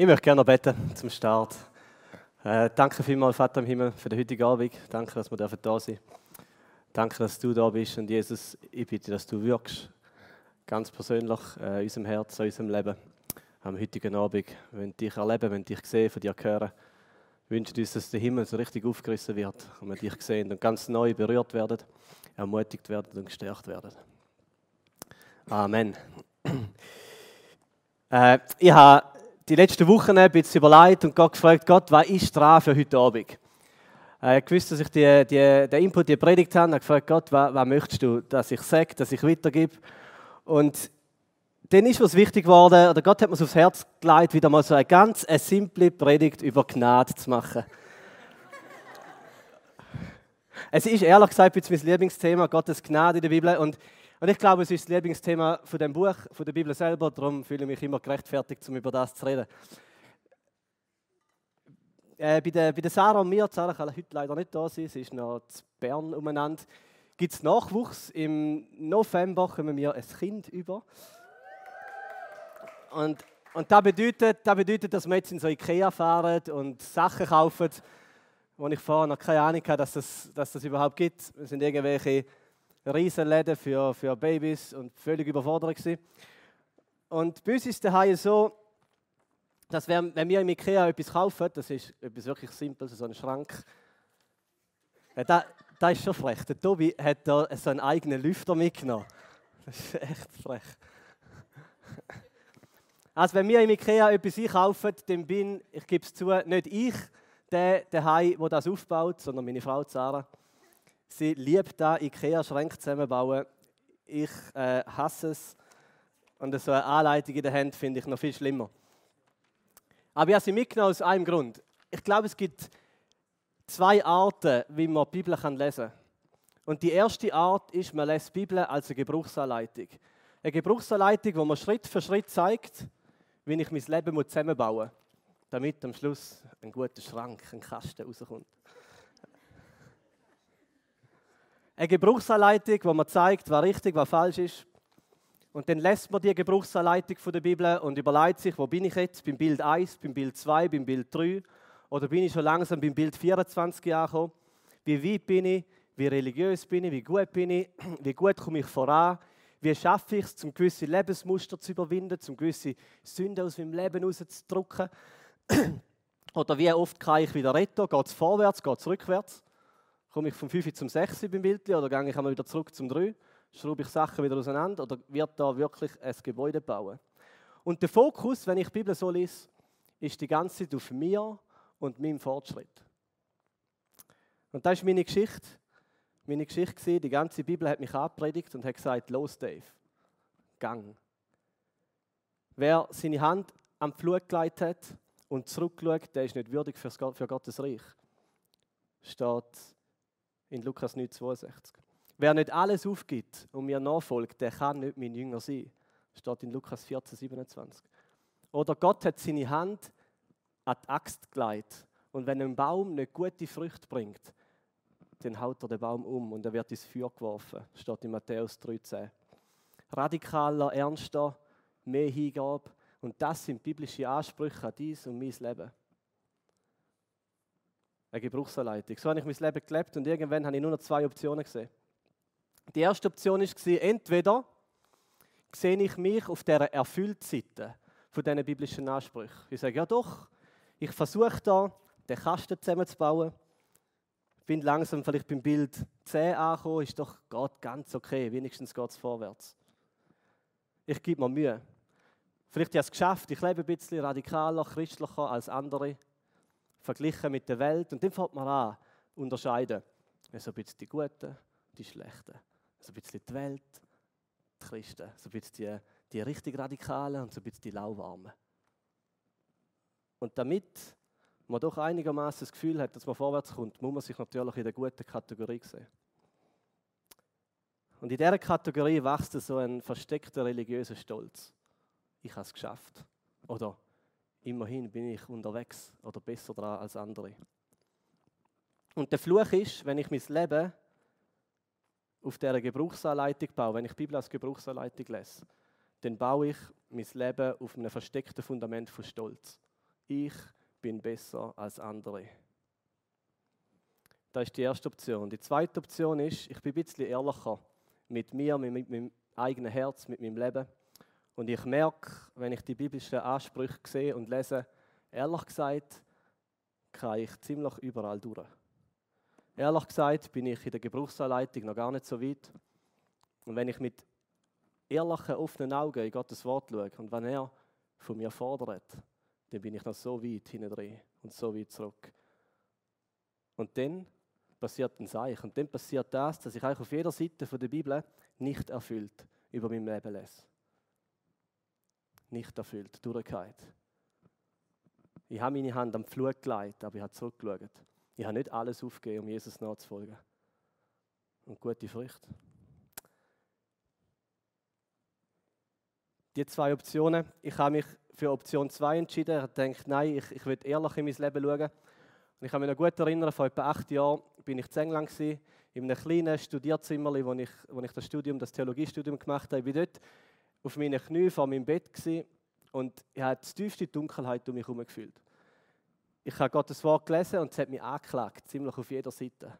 Ich möchte gerne beten zum Start. Äh, danke vielmals, Vater im Himmel, für den heutigen Abend. Danke, dass wir da dürfen. Danke, dass du da bist. Und Jesus, ich bitte, dass du wirkst, ganz persönlich äh, unserem Herz, in unserem Leben, am heutigen Abend. Wollen dich erleben, wenn dich sehen, von dir hören. Wünschen uns, dass der Himmel so richtig aufgerissen wird und wir dich sehen und ganz neu berührt werden, ermutigt werden und gestärkt werden. Amen. Äh, ich habe die letzten Wochen ein bisschen überlegt und Gott gefragt, Gott, was ist dran für heute Abend? Äh, ich wusste, dass ich die, die, den Input, die Predigt habe, habe gefragt, Gott, was, was möchtest du, dass ich sage, dass ich weitergebe? Und dann ist was wichtig geworden, oder Gott hat mir aufs Herz gelegt, wieder mal so eine ganz eine simple Predigt über Gnade zu machen. es ist ehrlich gesagt jetzt mein Lieblingsthema, Gottes Gnade in der Bibel. Und und ich glaube, es ist das Lieblingsthema von dem Buch, von der Bibel selber. Darum fühle ich mich immer gerechtfertigt, um über das zu reden. Äh, bei, der, bei der Sarah und mir, Sarah kann heute leider nicht da sein, sie ist noch zu Bern umeinander, gibt es Nachwuchs. Im November kommen wir ein Kind über. Und, und das, bedeutet, das bedeutet, dass wir jetzt in so Ikea fahren und Sachen kaufen, wo ich vorher noch keine Ahnung hatte, dass das, dass das überhaupt gibt. Es sind irgendwelche Riesenläden für, für Babys und völlig überfordert gewesen. Und bei uns ist daheim so, dass wenn, wenn wir im Ikea etwas kaufen, das ist etwas wirklich Simples, so ein Schrank, da, da ist schon frech. Der Tobi hat da so einen eigenen Lüfter mitgenommen. Das ist echt frech. Also wenn wir im Ikea etwas einkaufen, dann bin, ich gebe es zu, nicht ich, der daheim, der das aufbaut, sondern meine Frau Sarah. Sie liebt da Ikea-Schränke zusammenbauen. Ich äh, hasse es. Und so eine Anleitung in der Hand finde ich noch viel schlimmer. Aber ich habe sie mitgenommen aus einem Grund. Ich glaube, es gibt zwei Arten, wie man die Bibel lesen kann. Und die erste Art ist, man lässt die Bibel als eine Gebrauchsanleitung. Eine Gebrauchsanleitung, wo man Schritt für Schritt zeigt, wie ich mein Leben zusammenbauen muss, damit am Schluss ein guter Schrank, ein Kasten rauskommt. Eine Gebrauchsanleitung, wo man zeigt, was richtig, was falsch ist. Und dann lässt man die Gebrauchsanleitung von der Bibel und überlegt sich, wo bin ich jetzt? Beim Bild 1, beim Bild 2, beim Bild 3? Oder bin ich schon langsam beim Bild 24 angekommen? Wie weit bin ich? Wie religiös bin ich? Wie gut bin ich? Wie gut komme ich voran? Wie schaffe ich es, um gewisse Lebensmuster zu überwinden, um gewisse Sünden aus meinem Leben rauszudrücken? Oder wie oft kann ich wieder retten? Geht es vorwärts, geht es rückwärts? Komme ich vom 5 zum 6 beim Bild oder gehe ich einmal wieder zurück zum 3? Schraube ich Sachen wieder auseinander oder wird da wirklich ein Gebäude bauen? Und der Fokus, wenn ich die Bibel so lese, ist die ganze Zeit auf mir und meinem Fortschritt. Und das ist meine Geschichte. Meine Geschichte war, die ganze Bibel hat mich abpredigt und hat gesagt, los Dave, gang. Wer seine Hand am Flug gelegt hat und zurückgeschaut, der ist nicht würdig für Gottes Reich. Steht in Lukas 9,62. Wer nicht alles aufgibt und mir nachfolgt, der kann nicht mein Jünger sein. Steht in Lukas 14,27. Oder Gott hat seine Hand an die Axt gelegt. Und wenn ein Baum nicht gute Früchte bringt, dann haut er den Baum um und er wird ins Feuer geworfen. Steht in Matthäus 13. Radikaler, ernster, mehr Hingabe. Und das sind biblische Ansprüche an dies und mein Leben eine Gebrauchsanleitung. So habe ich mein Leben gelebt und irgendwann habe ich nur noch zwei Optionen gesehen. Die erste Option war, entweder sehe ich mich auf der Erfülltseite von diesen biblischen Ansprüchen. Ich sage, ja doch, ich versuche da, den Kasten zusammenzubauen. Bin langsam vielleicht beim Bild 10 angekommen, ist doch geht ganz okay, wenigstens geht es vorwärts. Ich gebe mir Mühe. Vielleicht habe ich es geschafft, ich lebe ein bisschen radikaler, christlicher als andere verglichen mit der Welt. Und dann fängt man an, unterscheiden. So ein bisschen die Guten, die Schlechten. So ein bisschen die Welt, die Christen. So ein bisschen die, die richtig Radikalen und so ein bisschen die Lauwarmen. Und damit man doch einigermaßen das Gefühl hat, dass man vorwärts kommt, muss man sich natürlich in der guten Kategorie sehen. Und in dieser Kategorie wächst so ein versteckter religiöser Stolz. Ich habe es geschafft. Oder immerhin bin ich unterwegs oder besser dran als andere. Und der Fluch ist, wenn ich mein Leben auf dieser Gebrauchsanleitung baue, wenn ich die Bibel als Gebrauchsanleitung lese, dann baue ich mein Leben auf einem versteckten Fundament von Stolz. ich bin besser als andere. Das ist die erste Option. Die zweite Option ist, ich bin ein bisschen ehrlicher mit mir, mit meinem eigenen Herz, mit meinem Leben. Und ich merke, wenn ich die biblischen Ansprüche sehe und lese, ehrlich gesagt, kann ich ziemlich überall durch. Ehrlich gesagt bin ich in der Gebrauchsanleitung noch gar nicht so weit. Und wenn ich mit ehrlichen, offenen Augen in Gottes Wort schaue und wenn er von mir fordert, dann bin ich noch so weit hinten drin und so weit zurück. Und dann passiert ein Seich. Und dann passiert das, dass ich eigentlich auf jeder Seite der Bibel nicht erfüllt über mein Leben lese. Nicht erfüllt, durchgehend. Ich habe meine Hand am Flug gelegt, aber ich habe zurückgeschaut. Ich habe nicht alles aufgegeben, um Jesus nachzufolgen. Und gute Früchte. Die zwei Optionen. Ich habe mich für Option 2 entschieden. Ich habe gedacht, nein, ich, ich will ehrlich in mein Leben schauen. Und ich kann mich noch gut erinnern, vor etwa acht Jahren bin ich in England in einem kleinen Studierzimmer, wo ich, wo ich das Studium, das Theologiestudium gemacht habe. Ich war dort auf meinen Knien vor meinem Bett und ich habe die tiefste Dunkelheit um mich herum gefühlt. Ich habe Gottes Wort gelesen und es hat mich angeklagt, ziemlich auf jeder Seite.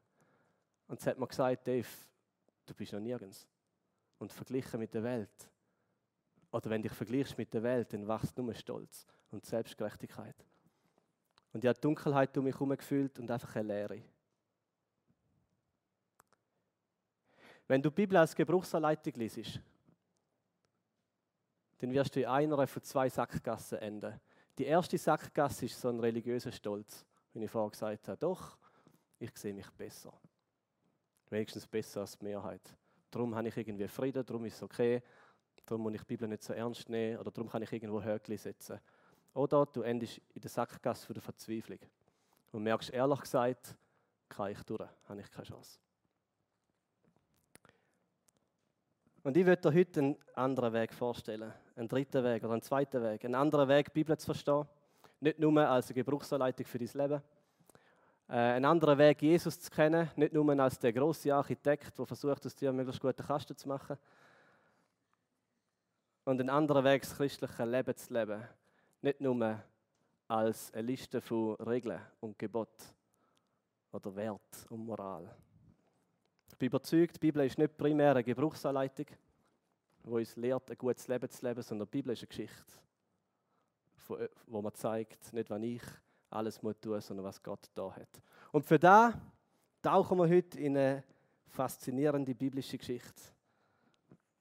Und es hat mir gesagt, Dave, du bist noch nirgends. Und verglichen mit der Welt. Oder wenn du dich vergleichst mit der Welt, dann wachst nur Stolz und Selbstgerechtigkeit. Und ich habe Dunkelheit um mich herum gefühlt und einfach eine Leere. Wenn du die Bibel als Gebrauchsanleitung liest, dann wirst du in einer von zwei Sackgassen enden. Die erste Sackgasse ist so ein religiöser Stolz, wie ich vorher gesagt habe. Doch, ich sehe mich besser. Wenigstens besser als die Mehrheit. Darum habe ich irgendwie Frieden, darum ist es okay, darum muss ich die Bibel nicht so ernst nehmen oder darum kann ich irgendwo Höckli setzen. Oder du endest in der Sackgasse der Verzweiflung und merkst ehrlich gesagt, kann ich durch, habe ich keine Chance. Und ich würde dir heute einen anderen Weg vorstellen. Einen dritten Weg oder einen zweiten Weg. Einen anderen Weg, die Bibel zu verstehen. Nicht nur als eine Gebrauchsanleitung für dein Leben. Äh, einen anderen Weg, Jesus zu kennen. Nicht nur als der große Architekt, der versucht, aus dir möglichst guten Kasten zu machen. Und einen anderen Weg, das christliche Leben zu leben. Nicht nur als eine Liste von Regeln und Geboten oder Wert und Moral. Ich bin überzeugt, die Bibel ist nicht primär eine Gebrauchsanleitung, die uns lehrt, ein gutes Leben zu leben, sondern die Bibel ist eine Geschichte, wo man zeigt, nicht was ich alles muss tun, sondern was Gott da hat. Und für da tauchen wir heute in eine faszinierende biblische Geschichte.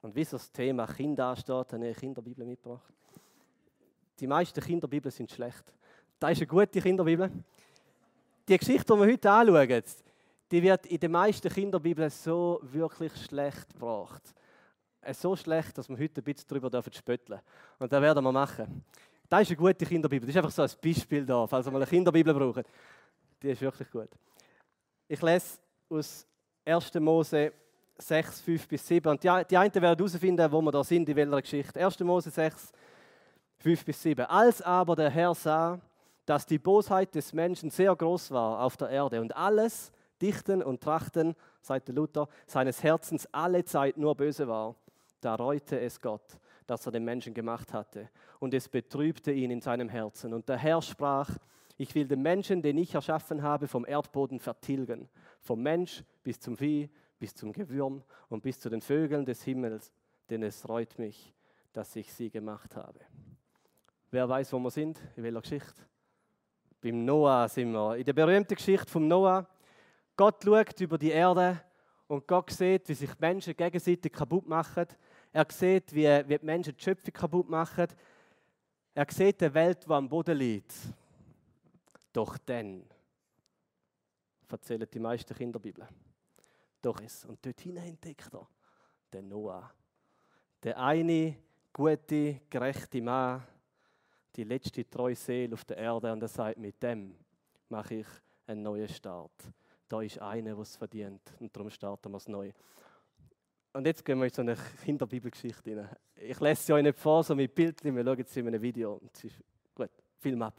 Und wie das Thema Kinder ansteht, habe ich eine Kinderbibel mitgebracht. Die meisten Kinderbibeln sind schlecht. Das ist eine gute Kinderbibel. Die Geschichte, die wir heute anschauen, die wird in den meisten Kinderbibeln so wirklich schlecht gebracht. Äh, so schlecht, dass wir heute ein bisschen darüber spötteln dürfen. Und das werden wir machen. Das ist eine gute Kinderbibel. Das ist einfach so ein Beispiel da, falls wir mal eine Kinderbibel brauchen. Die ist wirklich gut. Ich lese aus 1. Mose 6, 5 bis 7. Und die, einen werden herausfinden, wo wir da sind, in welcher Geschichte. 1. Mose 6, 5 bis 7. Als aber der Herr sah, dass die Bosheit des Menschen sehr groß war auf der Erde und alles, Dichten und Trachten, sagt Luther, seines Herzens alle Zeit nur böse war, da reute es Gott, dass er den Menschen gemacht hatte, und es betrübte ihn in seinem Herzen. Und der Herr sprach, ich will den Menschen, den ich erschaffen habe, vom Erdboden vertilgen, vom Mensch bis zum Vieh, bis zum Gewürm und bis zu den Vögeln des Himmels, denn es reut mich, dass ich sie gemacht habe. Wer weiß, wo wir sind, in welcher Geschichte? Beim Noah sind wir. In der berühmten Geschichte vom Noah Gott schaut über die Erde und Gott sieht, wie sich Menschen gegenseitig kaputt machen. Er sieht, wie, wie die Menschen die Schöpfung kaputt machen. Er sieht die Welt, die am Boden liegt. Doch dann erzählen die meisten Kinderbibeln. Doch es. Und dort hinein entdeckt er den Noah. Der eine gute, gerechte Mann, die letzte treue Seele auf der Erde. Und er sagt, mit dem mache ich einen neuen Start da ist einer, der es verdient. Und darum starten wir es neu. Und jetzt gehen wir in so eine Kinderbibelgeschichte rein. Ich lese sie euch nicht vor, so mit Bildchen, wir schauen sie in einem Video. gut, Film ab.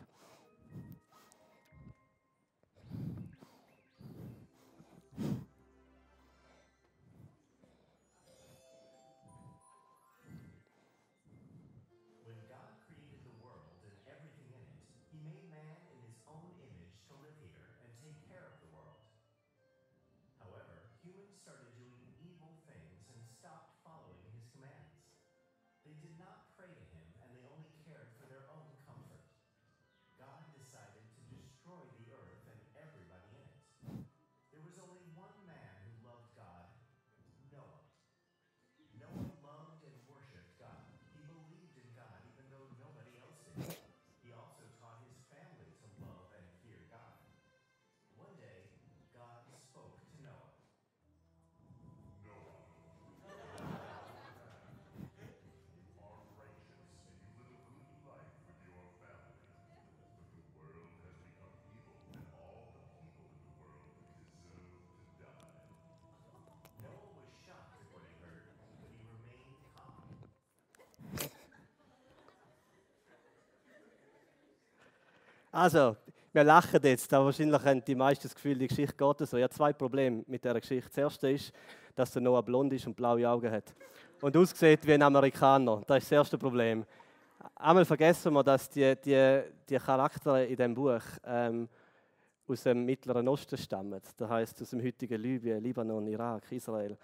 Also, wir lachen jetzt, aber wahrscheinlich haben die meisten das Gefühl, die Geschichte geht so. Ich habe zwei Probleme mit dieser Geschichte. Das erste ist, dass der Noah blond ist und blaue Augen hat. Und aussieht wie ein Amerikaner. Das ist das erste Problem. Einmal vergessen wir, dass die, die, die Charaktere in diesem Buch ähm, aus dem Mittleren Osten stammen. Das heißt aus dem heutigen Libyen, Libanon, Irak, Israel.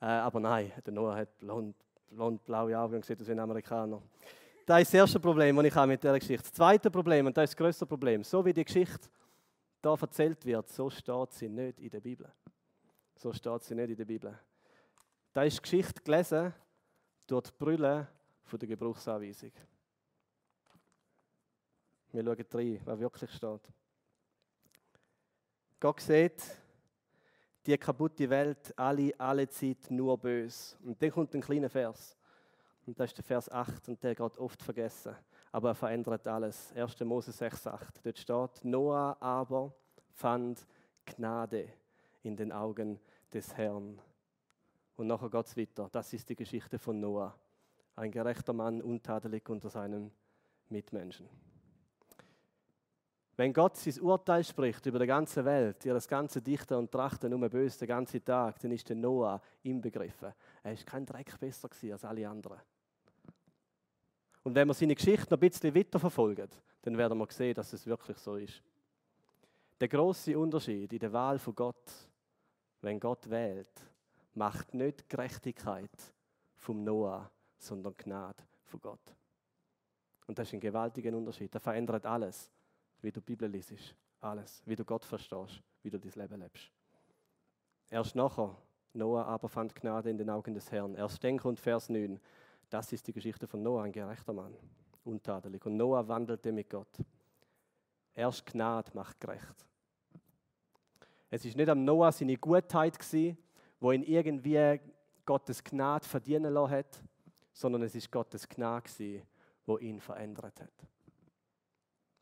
Äh, aber nein, der Noah hat blond, blond blaue Augen und sieht aus wie ein Amerikaner. Das ist das erste Problem, das ich habe mit dieser Geschichte. Das zweite Problem, und das ist das größte Problem, so wie die Geschichte da erzählt wird, so steht sie nicht in der Bibel. So steht sie nicht in der Bibel. Da ist die Geschichte gelesen durch die Brille von der Gebrauchsanweisung. Wir schauen rein, was wirklich steht. Gott sieht die kaputte Welt alle, alle Zeit nur böse. Und dann kommt ein kleiner Vers. Und das ist der Vers 8 und der geht oft vergessen. Aber er verändert alles. 1. Mose 6, 8. Dort steht, Noah aber fand Gnade in den Augen des Herrn. Und nachher geht es weiter. Das ist die Geschichte von Noah. Ein gerechter Mann, untadelig unter seinen Mitmenschen. Wenn Gott sein Urteil spricht über die ganze Welt, ihr das ganze Dichten und Trachten nur böse den ganzen Tag, dann ist der Noah inbegriffen. Er ist kein Dreck besser als alle anderen. Und wenn wir seine Geschichte noch ein bisschen weiterverfolgen, dann werden wir sehen, dass es wirklich so ist. Der große Unterschied in der Wahl von Gott, wenn Gott wählt, macht nicht Gerechtigkeit vom Noah, sondern Gnade von Gott. Und das ist ein gewaltiger Unterschied. Das verändert alles, wie du die Bibel liest. Alles. Wie du Gott verstehst, wie du dein Leben lebst. Erst nachher, Noah aber fand Gnade in den Augen des Herrn. Erst dann kommt Vers 9. Das ist die Geschichte von Noah, ein gerechter Mann, untadelig. Und Noah wandelte mit Gott. Erst Gnade macht gerecht. Es ist nicht am Noah seine Gutheit gsi, wo ihn irgendwie Gottes Gnade verdienen lassen hat, sondern es ist Gottes Gnade gsi, wo ihn verändert hat.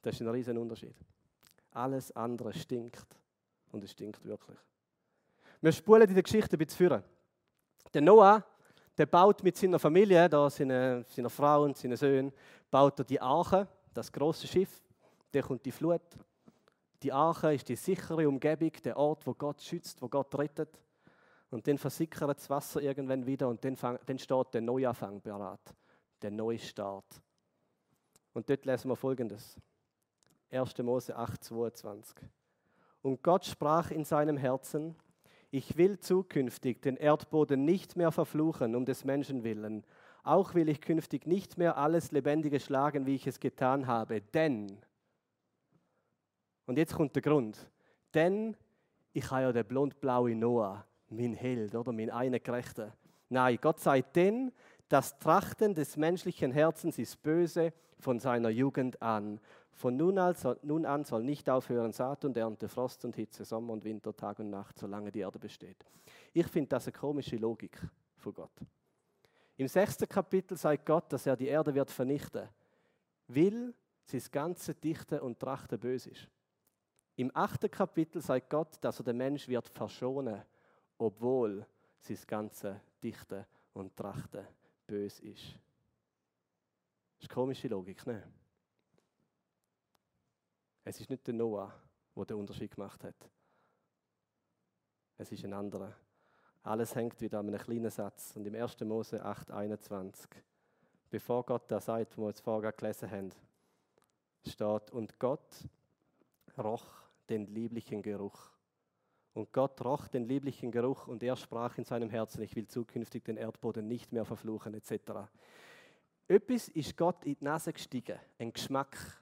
Das ist ein riesen Unterschied. Alles andere stinkt und es stinkt wirklich. Wir spulen in Geschichte ein bisschen führen. Der Noah, der baut mit seiner Familie, da seine, seiner Frau und seinen Söhnen, baut er die Arche, das große Schiff. Der kommt die Flut. Die Arche ist die sichere Umgebung, der Ort, wo Gott schützt, wo Gott rettet. Und dann versickert das Wasser irgendwann wieder und dann, fang, dann steht der Neuanfang bereit, der Neustart. Und dort lesen wir folgendes: 1. Mose 8, 22. Und Gott sprach in seinem Herzen: Ich will zukünftig den Erdboden nicht mehr verfluchen, um des Menschen willen. Auch will ich künftig nicht mehr alles Lebendige schlagen, wie ich es getan habe. Denn, und jetzt kommt der Grund, denn ich habe ja den blond-blauen Noah, mein Held oder mein einer Gerechter. Nein, Gott sagt denn, das Trachten des menschlichen Herzens ist böse von seiner Jugend an. Von nun an, soll, nun an soll nicht aufhören Saat und Ernte, Frost und Hitze, Sommer und Winter, Tag und Nacht, solange die Erde besteht. Ich finde das eine komische Logik von Gott. Im sechsten Kapitel sagt Gott, dass er die Erde wird vernichten, weil sein ganze Dichten und Trachten böse ist. Im achten Kapitel sagt Gott, dass er den Mensch wird verschonen, obwohl sein ganze Dichten und Trachten böse ist. Das ist eine komische Logik, ne? Es ist nicht der Noah, der den Unterschied gemacht hat. Es ist ein anderer. Alles hängt wieder an einem kleinen Satz. Und im 1. Mose 8, 21, bevor Gott da sagt, wo wir jetzt vorher gelesen haben, steht, und Gott roch den lieblichen Geruch Und Gott roch den lieblichen Geruch und er sprach in seinem Herzen, ich will zukünftig den Erdboden nicht mehr verfluchen, etc. Etwas ist Gott in die Nase gestiegen, ein Geschmack.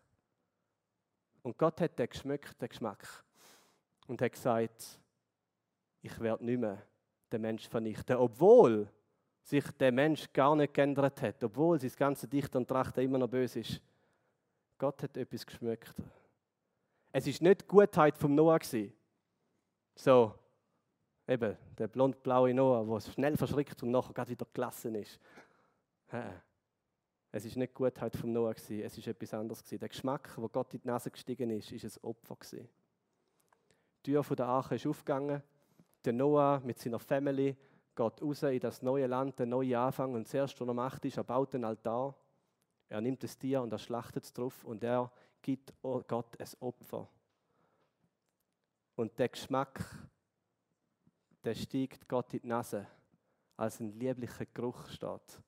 Und Gott hat den geschmeckt, den Geschmack. Und hat gesagt, ich werde nicht mehr den Mensch vernichten, obwohl sich der Mensch gar nicht geändert hat, obwohl sein ganze Dichter und Trachten immer noch böse ist. Gott hat etwas geschmeckt. Es ist nicht die Gutheit vom Noah gewesen. So, eben, der blond-blaue Noah, der schnell verschrickt und nachher gerade wieder gelassen ist. Es ist nicht die Gutheit vom Noah es ist etwas anderes. Der Geschmack, wo Gott in die Nase gestiegen ist, ist ein Opfer. Die Tür der Arche ist aufgegangen. Der Noah mit seiner Family geht raus in das neue Land, der neue Anfang. Und zuerst, was er macht, ist, er baut einen Altar. Er nimmt das Tier und er schlachtet es drauf und er gibt Gott ein Opfer. Und der Geschmack, der steigt Gott in die Nase, als ein lieblicher Geruch steht,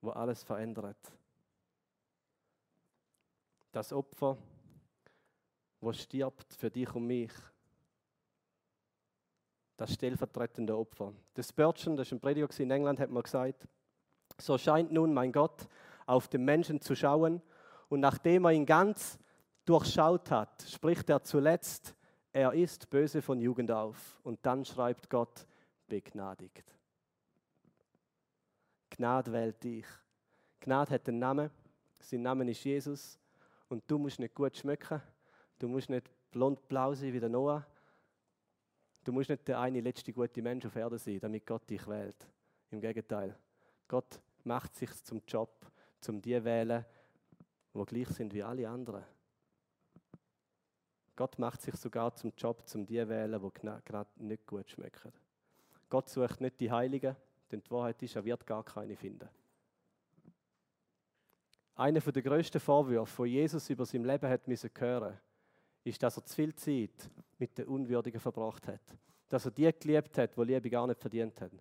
wo alles verändert. Das Opfer, wo stirbt für dich und mich, das stellvertretende Opfer. Das Spurgeon, das ist ein Prediger in England, hat mal gesagt, so scheint nun mein Gott auf den Menschen zu schauen und nachdem er ihn ganz durchschaut hat, spricht er zuletzt, er ist böse von Jugend auf. Und dann schreibt Gott, begnadigt. Gnade wählt dich. Gnade hat einen Namen, sein Name ist Jesus und du musst nicht gut schmecken, du musst nicht blond-blau sein wie der Noah, du musst nicht der eine letzte gute Mensch auf Erde sein, damit Gott dich wählt. Im Gegenteil, Gott macht sich zum Job, zum die wählen, wo gleich sind wie alle anderen. Gott macht sich sogar zum Job, zum die wählen, wo gerade nicht gut schmecken. Gott sucht nicht die Heiligen, denn die Wahrheit ist, er wird gar keine finden. Einer der größten Vorwürfe, die Jesus über sein Leben hat müssen hören, ist, dass er zu viel Zeit mit den Unwürdigen verbracht hat. Dass er die geliebt hat, die Liebe gar nicht verdient haben.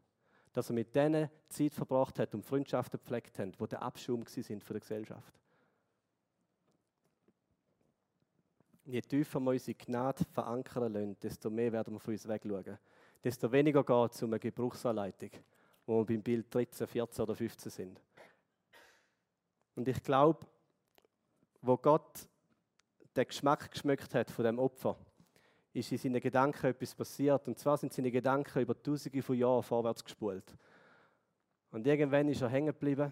Dass er mit denen Zeit verbracht hat und Freundschaften gepflegt hat, die der Abschum sind von der Gesellschaft. Je tiefer wir unsere Gnade verankern lassen, desto mehr werden wir von uns wegschauen. Desto weniger geht es um eine Gebrauchsanleitung, wo wir beim Bild 13, 14 oder 15 sind. Und ich glaube, wo Gott den Geschmack geschmeckt hat von dem Opfer, ist in seinen Gedanken etwas passiert. Und zwar sind seine Gedanken über Tausende von Jahren vorwärts gespult. Und irgendwann ist er hängen geblieben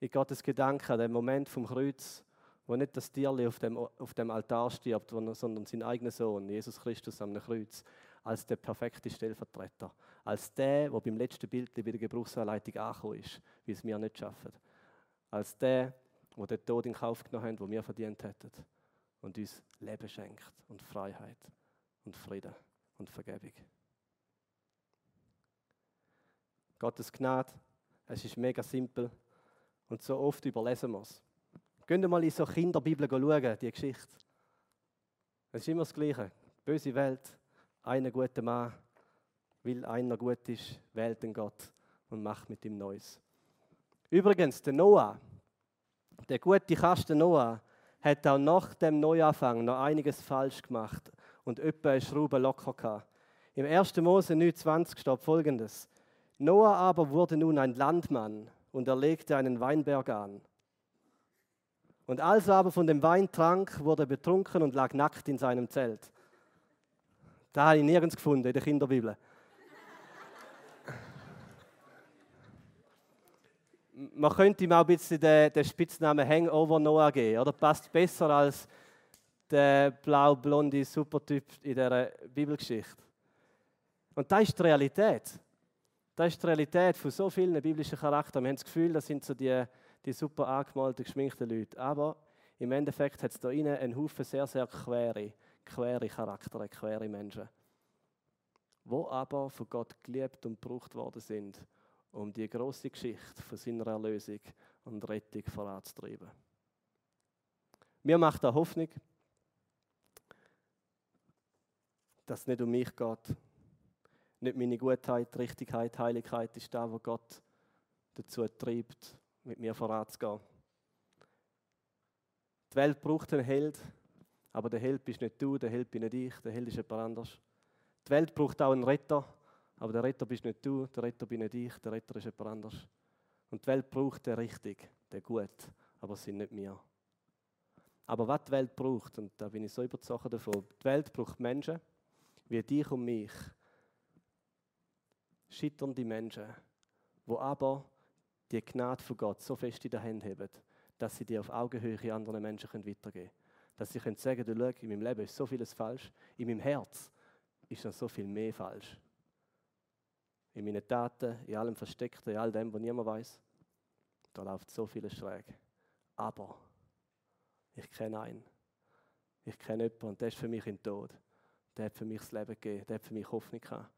in Gottes Gedanken, an dem Moment vom Kreuz, wo nicht das Tierli auf dem, auf dem Altar stirbt, sondern sein eigener Sohn, Jesus Christus am Kreuz, als der perfekte Stellvertreter. Als der, der beim letzten Bild bei der Gebrauchsanleitung angekommen ist, wie es wir nicht schaffen. Als der, der den Tod in Kauf genommen hat, den wir verdient hätten. Und uns Leben schenkt und Freiheit und Frieden und Vergebung. Gottes Gnade, es ist mega simpel und so oft überlesen wir es. Gehen mal in so Kinderbibel schauen, die Geschichte. Es ist immer das Gleiche. Böse Welt, einer gute Mann, weil einer gut ist, wählt den Gott und macht mit ihm Neues. Übrigens, der Noah, der gute Kasten Noah, hat auch nach dem Neuanfang noch einiges falsch gemacht und etwa eine Schraube locker gehabt. Im 1. Mose 29 steht folgendes: Noah aber wurde nun ein Landmann und er legte einen Weinberg an. Und als er aber von dem Wein trank, wurde er betrunken und lag nackt in seinem Zelt. Da habe ich nirgends gefunden in der Kinderbibel. Man könnte ihm auch ein bisschen den, den Spitznamen Hangover Noah geben, oder? Passt besser als der blau-blonde Supertyp in dieser Bibelgeschichte. Und das ist die Realität. Das ist die Realität von so vielen biblischen Charakteren. Wir haben das Gefühl, das sind so die die super angemalten, geschminkten Leute. Aber im Endeffekt hat es da innen einen Haufen sehr, sehr quere, quere Charaktere, quere Menschen, wo aber von Gott geliebt und gebraucht worden sind, um die große Geschichte von seiner Erlösung und Rettung voranzutreiben. Mir macht da Hoffnung, dass es nicht um mich geht. Nicht meine Gutheit, Richtigkeit, Heiligkeit ist da, wo Gott dazu treibt, mit mir voranzugehen. Die Welt braucht einen Held, aber der Held bist nicht du, der Held bin nicht ich, der Held ist jemand anders. Die Welt braucht auch einen Retter, aber der Retter bist nicht du, der Retter bin nicht ich, der Retter ist jemand anders. Und die Welt braucht den richtig, den gut, aber es sind nicht wir. Aber was die Welt braucht, und da bin ich so überzeugt davon, die Welt braucht Menschen wie dich und mich. Schitternde Menschen, wo aber die Gnade von Gott so fest in der Hand haben, dass sie die auf Augenhöhe anderen Menschen weitergeben können. Dass sie können sagen, schau, in meinem Leben ist so vieles falsch, in meinem Herz ist noch so viel mehr falsch. In meinen Taten, in allem Versteckten, in all dem, was niemand weiß, da läuft so vieles schräg. Aber ich kenne einen. Ich kenne jemanden und der ist für mich im Tod. Der hat für mich das Leben gegeben, der hat für mich Hoffnung gehabt.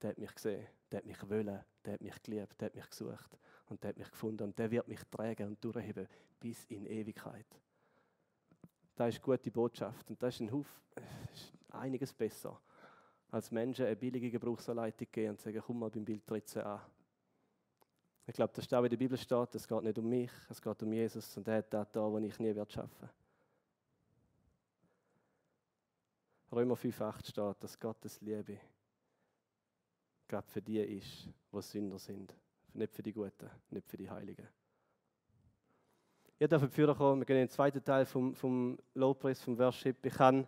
Der hat mich gesehen, der hat mich wollen, der hat mich geliebt, der hat mich gesucht und der hat mich gefunden und der wird mich tragen und durchheben bis in Ewigkeit. Das ist eine gute Botschaft und das ist, ein Huf, ist einiges besser, als Menschen eine billige Gebrauchsanleitung geben und sagen, komm mal beim Bild 13 an. Ich glaube, das ist auch in der Bibel steht, es geht nicht um mich, es geht um Jesus und er hat das da, wo ich nie werde schaffen. Römer 5,8 steht, dass Gottes Liebe gerade für die ist, die Sünder sind. Nicht für die Guten, nicht für die Heiligen. Ihr dürft führen kommen, wir gehen in den zweiten Teil vom, vom Lobpreis, vom Worship. Ich habe,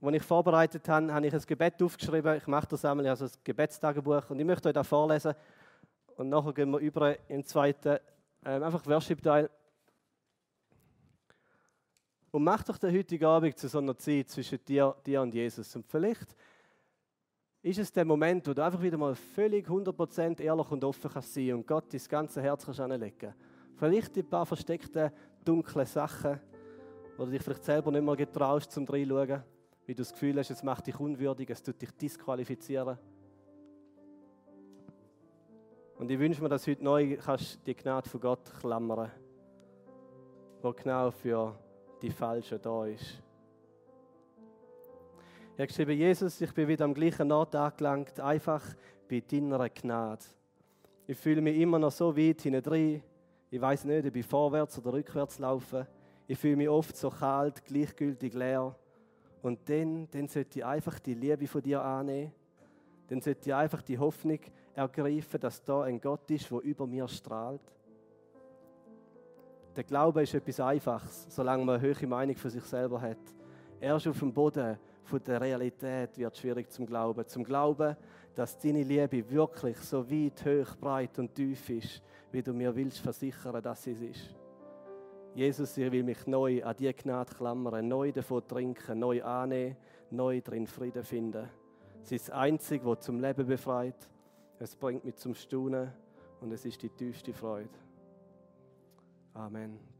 als ich vorbereitet habe, habe ich ein Gebet aufgeschrieben. Ich mache das einmal, also ein Gebetstagebuch und ich möchte euch das vorlesen. Und nachher gehen wir über in den zweiten, ähm, einfach Worship-Teil. Und mach doch den heutigen Abend zu so einer Zeit zwischen dir, dir und Jesus. Und vielleicht ist es der Moment, wo du einfach wieder mal völlig 100% ehrlich und offen kannst sein und Gott dein ganze Herz kannst anlegen. Vielleicht ein paar versteckte, dunkle Sachen, wo du dich vielleicht selber nicht mehr getraust zum reinschauen, wie du das Gefühl hast, es macht dich unwürdig, es tut dich disqualifizieren. Und ich wünsche mir, dass heute neu kannst die Gnade von Gott klammern, wo genau für die Falschen da ist. Ich habe geschrieben, Jesus, ich bin wieder am gleichen Ort angelangt, einfach bei deiner Gnade. Ich fühle mich immer noch so weit hinein. Ich weiß nicht, ob ich vorwärts oder rückwärts laufe. Ich fühle mich oft so kalt, gleichgültig leer. Und dann, dann sollte ich einfach die Liebe von dir annehmen. Dann sollte ich einfach die Hoffnung ergreifen, dass da ein Gott ist, der über mir strahlt. Der Glaube ist etwas Einfaches, solange man eine hohe Meinung von sich selber hat. Erst auf dem Boden von der Realität wird schwierig zum Glauben. Zum Glauben, dass deine Liebe wirklich so weit, hoch, breit und tief ist, wie du mir willst versichern, dass sie es ist. Jesus, ich will mich neu an die Gnade klammern, neu davon trinken, neu annehmen, neu drin Frieden finden. Es ist das Einzige, was zum Leben befreit. Es bringt mich zum Staunen und es ist die tiefste Freude. Amen.